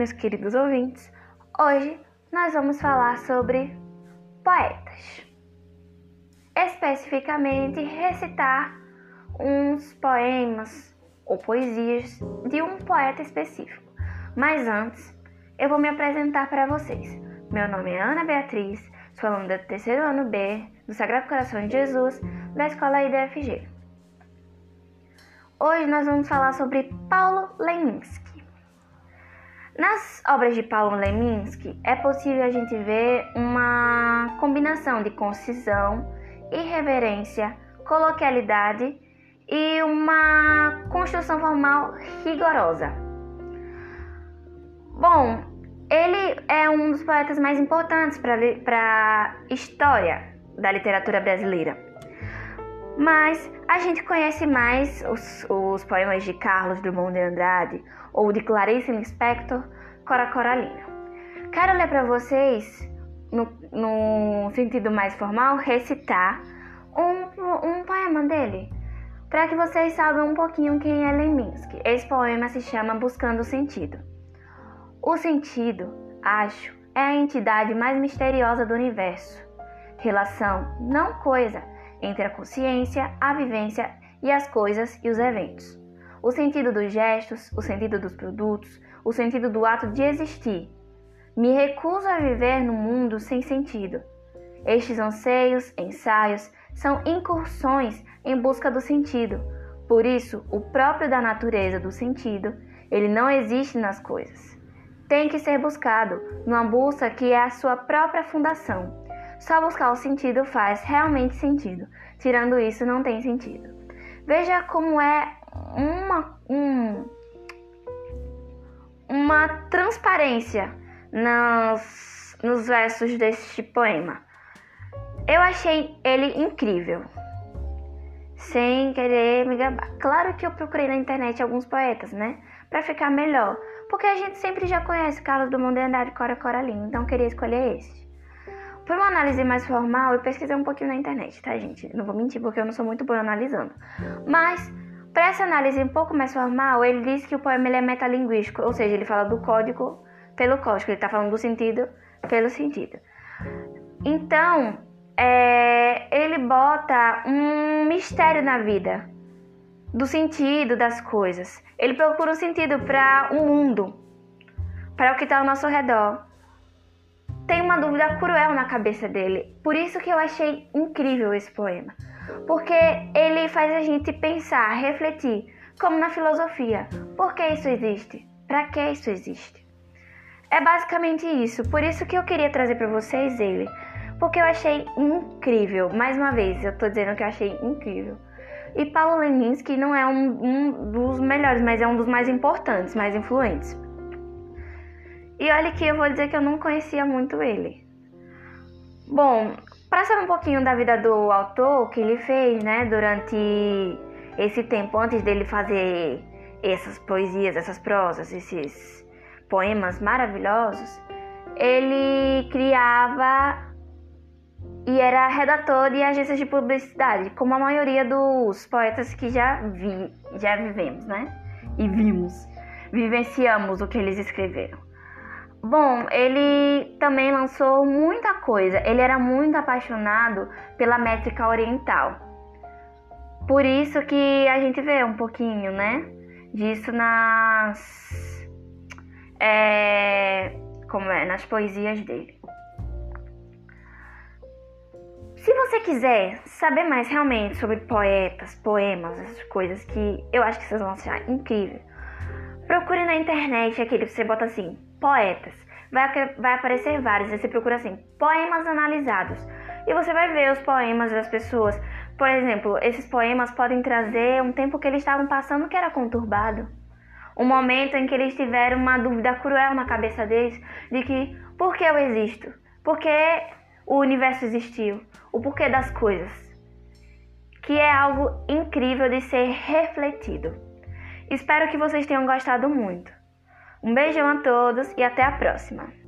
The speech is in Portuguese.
meus queridos ouvintes. Hoje nós vamos falar sobre poetas. Especificamente, recitar uns poemas ou poesias de um poeta específico. Mas antes, eu vou me apresentar para vocês. Meu nome é Ana Beatriz, sou aluna do terceiro ano B do Sagrado Coração de Jesus da escola IDFG. Hoje nós vamos falar sobre Paulo Leminski. Nas obras de Paulo Leminski é possível a gente ver uma combinação de concisão, irreverência, coloquialidade e uma construção formal rigorosa. Bom, ele é um dos poetas mais importantes para a história da literatura brasileira. Mas a gente conhece mais os, os poemas de Carlos Drummond de Andrade ou de Clarice Lispector, Cora Coralina. Quero ler para vocês, no, no, sentido mais formal, recitar um, um poema dele, para que vocês saibam um pouquinho quem é Leminski. Esse poema se chama Buscando o Sentido. O sentido, acho, é a entidade mais misteriosa do universo. Relação, não coisa entre a consciência, a vivência e as coisas e os eventos. O sentido dos gestos, o sentido dos produtos, o sentido do ato de existir. Me recuso a viver no mundo sem sentido. Estes anseios, ensaios, são incursões em busca do sentido. Por isso, o próprio da natureza do sentido, ele não existe nas coisas. Tem que ser buscado numa busca que é a sua própria fundação só buscar o sentido faz realmente sentido. Tirando isso, não tem sentido. Veja como é uma, um, uma transparência nos, nos versos deste poema. Eu achei ele incrível. Sem querer me gabar. Claro que eu procurei na internet alguns poetas, né? Pra ficar melhor. Porque a gente sempre já conhece Carlos Drummond de Andrade e Cora Coralina, então queria escolher esse. Por uma análise mais formal, eu pesquisei um pouquinho na internet, tá, gente? Não vou mentir porque eu não sou muito boa analisando. Mas, para essa análise um pouco mais formal, ele diz que o poema é metalinguístico, ou seja, ele fala do código pelo código, ele está falando do sentido pelo sentido. Então, é, ele bota um mistério na vida, do sentido das coisas. Ele procura um sentido para o mundo, para o que está ao nosso redor tem uma dúvida cruel na cabeça dele. Por isso que eu achei incrível esse poema. Porque ele faz a gente pensar, refletir, como na filosofia. Por que isso existe? Para que isso existe? É basicamente isso. Por isso que eu queria trazer para vocês ele. Porque eu achei incrível. Mais uma vez, eu tô dizendo que eu achei incrível. E Paulo Leminski não é um, um dos melhores, mas é um dos mais importantes, mais influentes. E olha que eu vou dizer que eu não conhecia muito ele. Bom, para saber um pouquinho da vida do autor, o que ele fez, né, durante esse tempo antes dele fazer essas poesias, essas prosas, esses poemas maravilhosos, ele criava e era redator de agências de publicidade, como a maioria dos poetas que já vi, já vivemos, né? E vimos, vivenciamos o que eles escreveram. Bom, ele também lançou muita coisa. Ele era muito apaixonado pela métrica oriental. Por isso que a gente vê um pouquinho, né, disso nas é, como é, nas poesias dele. Se você quiser saber mais realmente sobre poetas, poemas, essas coisas que eu acho que vocês vão achar incrível, procure na internet aquele que você bota assim, poetas. Vai, vai aparecer vários, você procura assim, poemas analisados. E você vai ver os poemas das pessoas. Por exemplo, esses poemas podem trazer um tempo que eles estavam passando que era conturbado. Um momento em que eles tiveram uma dúvida cruel na cabeça deles de que por que eu existo? Por que o universo existiu? O porquê das coisas? Que é algo incrível de ser refletido. Espero que vocês tenham gostado muito. Um beijão a todos e até a próxima!